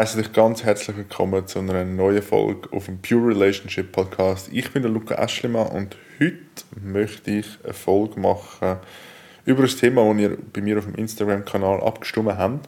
Heiße dich ganz herzlich willkommen zu einer neuen Folge auf dem Pure Relationship Podcast. Ich bin der Luca Eschlimann und heute möchte ich eine Folge machen über ein Thema, das ihr bei mir auf dem Instagram-Kanal abgestimmt habt.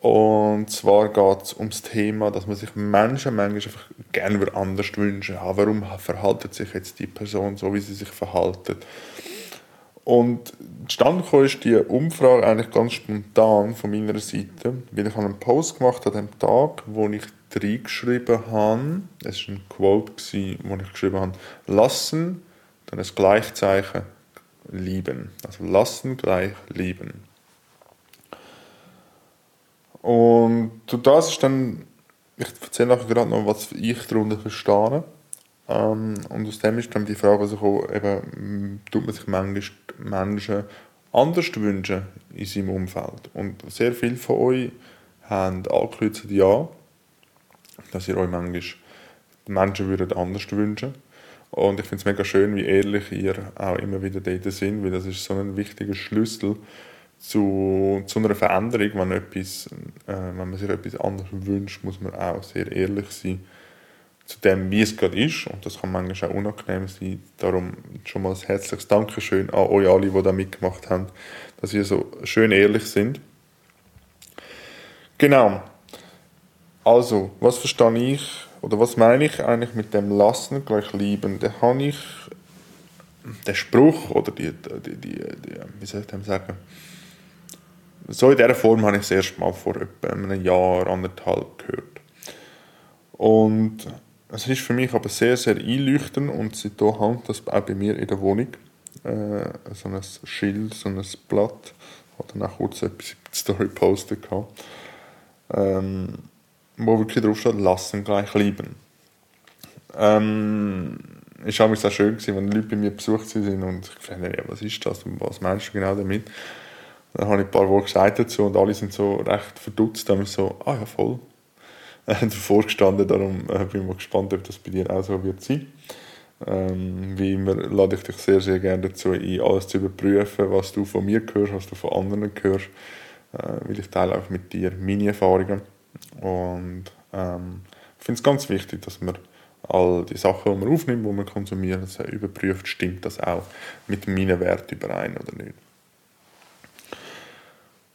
Und zwar geht es um das Thema, dass man sich Menschen manchmal einfach gerne anders wünschen. Ja, warum verhaltet sich jetzt die Person so, wie sie sich verhaltet? Und gekommen ist die Umfrage eigentlich ganz spontan von meiner Seite, weil ich einen Post gemacht an dem Tag, wo ich reingeschrieben habe, es war ein Quote, wo ich geschrieben habe, lassen, dann das Gleichzeichen, lieben. Also lassen gleich lieben. Und das ist dann, ich erzähle nachher gerade noch, was ich darunter verstehe. Ähm, und aus dem ist dann die Frage, also eben, tut man sich manchmal Menschen anders wünschen in seinem Umfeld. Und sehr viele von euch haben angekürzt ja, dass ihr euch manchmal Menschen würdet anders wünschen und ich finde es mega schön, wie ehrlich ihr auch immer wieder dort sind, weil das ist so ein wichtiger Schlüssel zu, zu einer Veränderung. Wenn, etwas, äh, wenn man sich etwas anderes wünscht, muss man auch sehr ehrlich sein zu dem, wie es gerade ist. Und das kann manchmal auch unangenehm sein. Darum schon mal ein herzliches Dankeschön an euch alle, die da mitgemacht haben, dass ihr so schön ehrlich sind. Genau. Also, was verstehe ich oder was meine ich eigentlich mit dem Lassen gleich lieben? Da habe ich den Spruch oder die, die, die, die wie soll ich dem sagen? So in dieser Form habe ich es erst mal vor etwa einem Jahr, anderthalb gehört. Und es ist für mich aber sehr, sehr einleuchtend und seitdem hängt das auch bei mir in der Wohnung. Äh, so ein Schild, so ein Blatt. Ich habe dann auch kurz etwas in die Story gepostet. Ähm, wo wirklich drauf steht, lassen gleich lieben. Ähm, es war auch schön, gewesen, wenn Leute bei mir besucht sind und ich fragte, ja, was ist das und was meinst du genau damit? Dann habe ich ein paar Worte gesagt dazu und alle sind so recht verdutzt. Dann so, ah ja, voll, davor gestanden. Darum äh, bin ich mal gespannt, ob das bei dir auch so wird sein. Ähm, wie immer lade ich dich sehr, sehr gerne dazu ein, alles zu überprüfen, was du von mir hörst, was du von anderen hörst. Äh, weil ich teile auch mit dir meine Erfahrungen. Und ähm, ich finde es ganz wichtig, dass man all die Sachen, die man aufnimmt, die man konsumiert, überprüft, stimmt das auch mit meinen Werten überein oder nicht.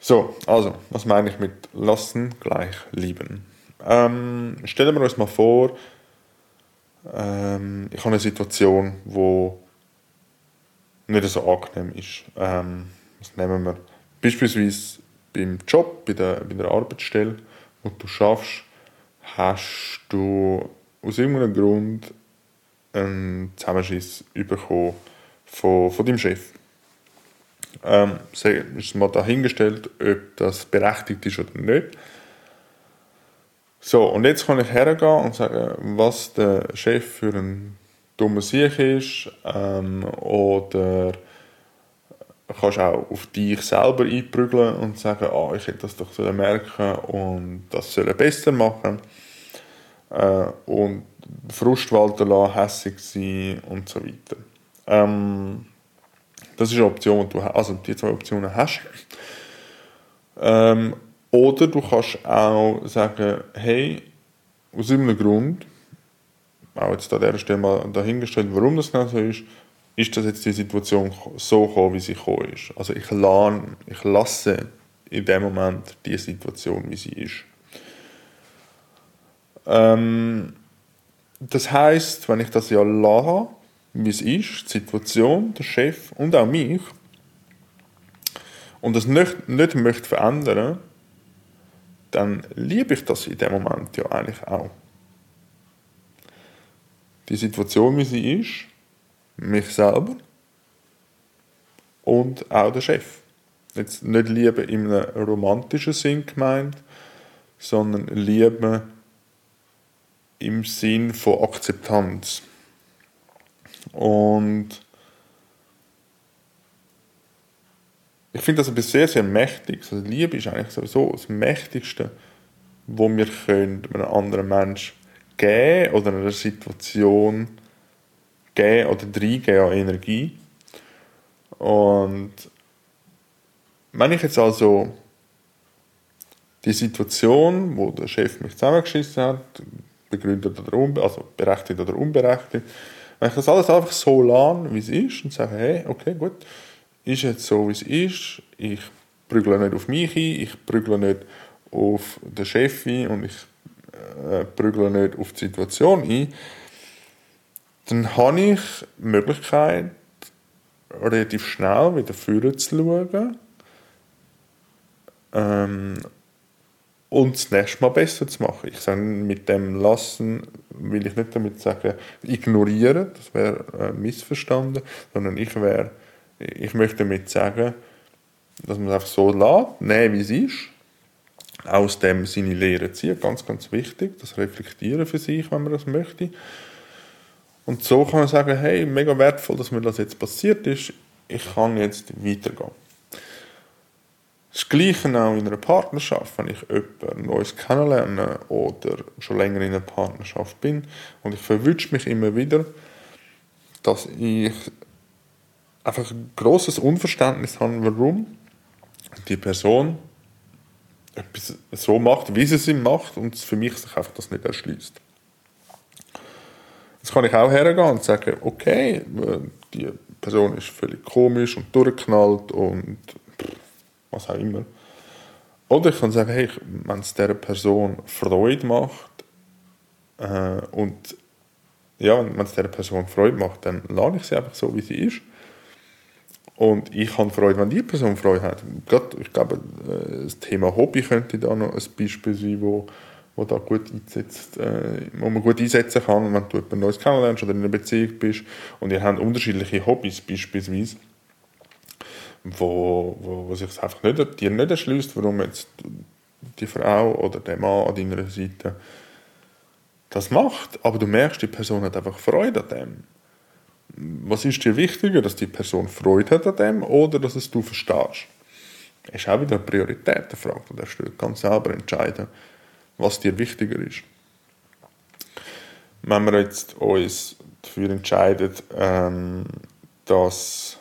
So, also, was meine ich mit lassen gleich lieben? Ähm, stellen wir uns mal vor, ähm, ich habe eine Situation, wo nicht so angenehm ist. Ähm, was nehmen wir? Beispielsweise beim Job, bei der, bei der Arbeitsstelle, wo du schaffst, hast du aus irgendeinem Grund einen Zusammenschiss bekommen von, von deinem Chef. Ähm, ist mal dahingestellt, ob das berechtigt ist oder nicht. So, und jetzt kann ich hergehen und sagen, was der Chef für ein dummer Sieg ist ähm, oder kannst auch auf dich selber einprügeln und sagen, ah, ich hätte das doch sollen merken und das sollen besser machen äh, und Frust walten lassen, hässig sein und so weiter. Ähm, das ist eine Option, die du also die zwei Optionen hast. Ähm, oder du kannst auch sagen, hey, aus irgendeinem Grund, auch jetzt an dieser Stelle mal dahingestellt, warum das genau so ist, ist das jetzt die Situation so gekommen, wie sie gekommen ist. Also ich, lerne, ich lasse in dem Moment die Situation, wie sie ist. Ähm, das heißt, wenn ich das ja lasse, wie es ist, die Situation, der Chef und auch mich, und das nicht, nicht möchte verändern, dann liebe ich das in dem Moment ja eigentlich auch. Die Situation, wie sie ist, mich selber und auch der Chef. Jetzt nicht Liebe einem romantischen Sinn gemeint, sondern Liebe im Sinn von Akzeptanz. Und ich finde das etwas sehr, sehr mächtig. Also Liebe ist eigentlich sowieso das Mächtigste, wo wir können einem anderen Menschen geben oder einer Situation geben oder reingeben an Energie. Und wenn ich jetzt also die Situation, wo der Chef mich zusammengeschissen hat, begründet oder also berechtigt oder unberechtigt, wenn ich das alles einfach so lasse, wie es ist und sage, hey, okay, gut, ist jetzt so, wie es ist, ich prügle nicht auf mich ein, ich prügle nicht auf den Chef ein und ich äh, prügle nicht auf die Situation ein, dann habe ich die Möglichkeit, relativ schnell wieder vorne zu schauen ähm, und das nächste Mal besser zu machen. Ich sage, mit dem Lassen will ich nicht damit sagen, ignorieren, das wäre äh, missverstanden, sondern ich, wär, ich möchte damit sagen, dass man es einfach so lässt, nehmen, wie es ist, aus dem seine Lehre ziehen, ganz, ganz wichtig, das Reflektieren für sich, wenn man das möchte. Und so kann man sagen, hey, mega wertvoll, dass mir das jetzt passiert ist, ich kann jetzt weitergehen. Das Gleiche auch in einer Partnerschaft, wenn ich jemanden Neues kennenlerne oder schon länger in einer Partnerschaft bin und ich verwünsche mich immer wieder, dass ich einfach ein grosses Unverständnis habe, warum die Person etwas so macht, wie sie es macht und für mich sich einfach das nicht erschließt. Jetzt kann ich auch hergehen und sagen, okay, die Person ist völlig komisch und durchgeknallt und was auch immer. Oder ich kann sagen, hey, wenn es dieser Person Freude macht äh, und ja, wenn es dieser Person Freude macht, dann lade ich sie einfach so, wie sie ist. Und ich habe Freude, wenn die Person Freude hat. Ich glaube, äh, das Thema Hobby könnte da noch ein Beispiel sein, wo, wo, da gut einsetzt, äh, wo man gut einsetzen kann, wenn du jemand Neues kennenlernst oder in einer Beziehung bist und ihr habt unterschiedliche Hobbys beispielsweise wo, wo, wo sich einfach nicht, dir nicht erschließt, warum jetzt die Frau oder der Mann an deiner Seite das macht, aber du merkst, die Person hat einfach Freude an dem. Was ist dir wichtiger, dass die Person Freude hat an dem oder dass es du verstehst? Das ist auch wieder eine Prioritätenfrage. Da darfst du ganz selber entscheiden, was dir wichtiger ist. Wenn wir jetzt uns dafür entscheiden, ähm, dass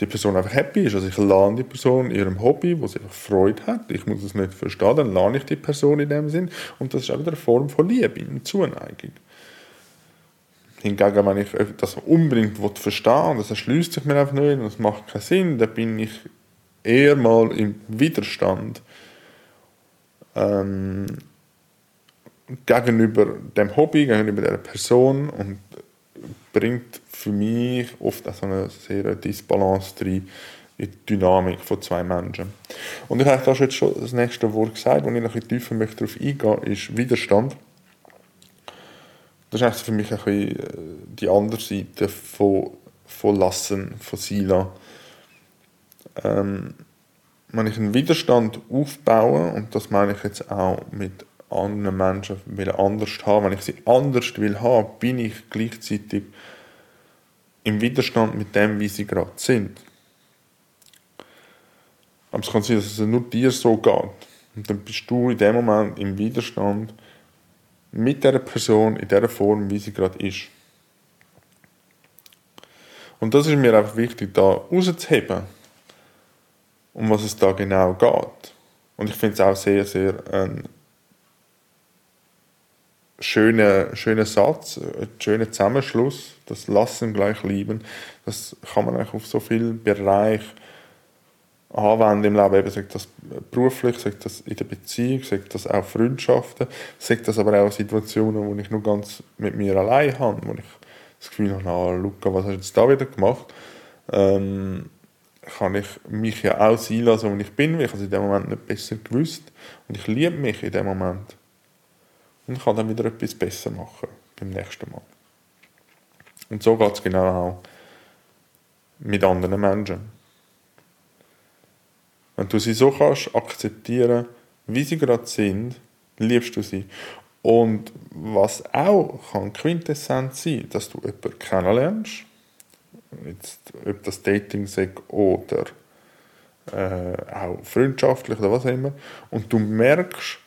die Person einfach happy ist. Also ich lerne die Person in ihrem Hobby, wo sie einfach Freude hat. Ich muss es nicht verstehen, dann lerne ich die Person in dem Sinn. Und das ist auch wieder eine Form von Liebe und Zuneigung. Hingegen, wenn ich das unbedingt verstehen will, das erschließt sich mir einfach nicht und das macht keinen Sinn, dann bin ich eher mal im Widerstand ähm, gegenüber dem Hobby, gegenüber der Person und bringt für mich oft auch so eine sehr Disbalance drin in die Dynamik von zwei Menschen. Und ich habe da schon das nächste Wort gesagt, wo ich noch ein bisschen tiefer möchte darauf eingehen ist Widerstand. Das ist für mich ein äh, die andere Seite von, von Lassen, von Sila. Ähm, wenn ich einen Widerstand aufbaue, und das meine ich jetzt auch mit anderen Menschen will anders haben, wenn ich sie anders will haben, bin ich gleichzeitig im Widerstand mit dem, wie sie gerade sind. Aber es kann sein, dass es nur dir so geht. Und dann bist du in dem Moment im Widerstand mit der Person in der Form, wie sie gerade ist. Und das ist mir einfach wichtig, da rauszuheben, um was es da genau geht. Und ich finde es auch sehr, sehr ein schöner, schöner Satz, ein schöner Zusammenschluss, das Lassen gleich lieben, das kann man eigentlich auf so vielen Bereichen anwenden im Leben, eben sagt das beruflich, sagt das in der Beziehung, sagt das auch Freundschaften, sagt das aber auch Situationen, wo ich nur ganz mit mir allein habe, wo ich das Gefühl habe, na, Luca, was hast du jetzt da wieder gemacht? Ähm, kann ich mich ja auch sein lassen, wo ich bin, weil ich es in dem Moment nicht besser gewusst und ich liebe mich in dem Moment und kann dann wieder etwas besser machen beim nächsten Mal. Und so geht es genau auch mit anderen Menschen. Wenn du sie so kannst akzeptieren, wie sie gerade sind, liebst du sie. Und was auch kann Quintessenz sein, dass du jemanden kennenlernst, jetzt, ob das Dating sagt oder äh, auch freundschaftlich oder was auch immer, und du merkst,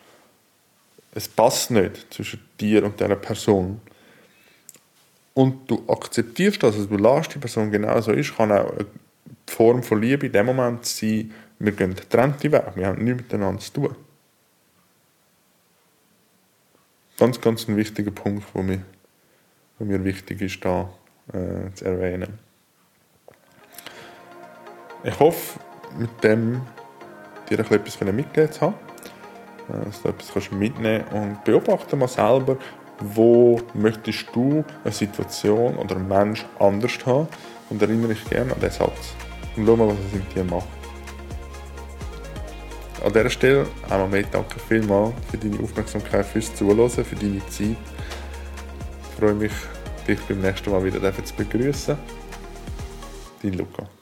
es passt nicht zwischen dir und dieser Person. Und du akzeptierst das, also du lässt die Person genauso ist, kann auch eine Form von Liebe in dem Moment sein, wir gehen getrennte Wege, wir haben nichts miteinander zu tun. Ganz, ganz ein wichtiger Punkt, der mir, der mir wichtig ist, da äh, zu erwähnen. Ich hoffe, mit dem dir etwas mitgegeben zu haben, äh, dass du etwas mitnehmen kannst und beobachte mal selber, wo möchtest du eine Situation oder einen Mensch anders haben und erinnere dich gerne an diesen Satz und schau mal, was es mit dir macht. An dieser Stelle einmal mehr danke vielmals für deine Aufmerksamkeit, fürs Zuhören, für deine Zeit. Ich freue mich, dich beim nächsten Mal wieder zu begrüßen. Dein Luca.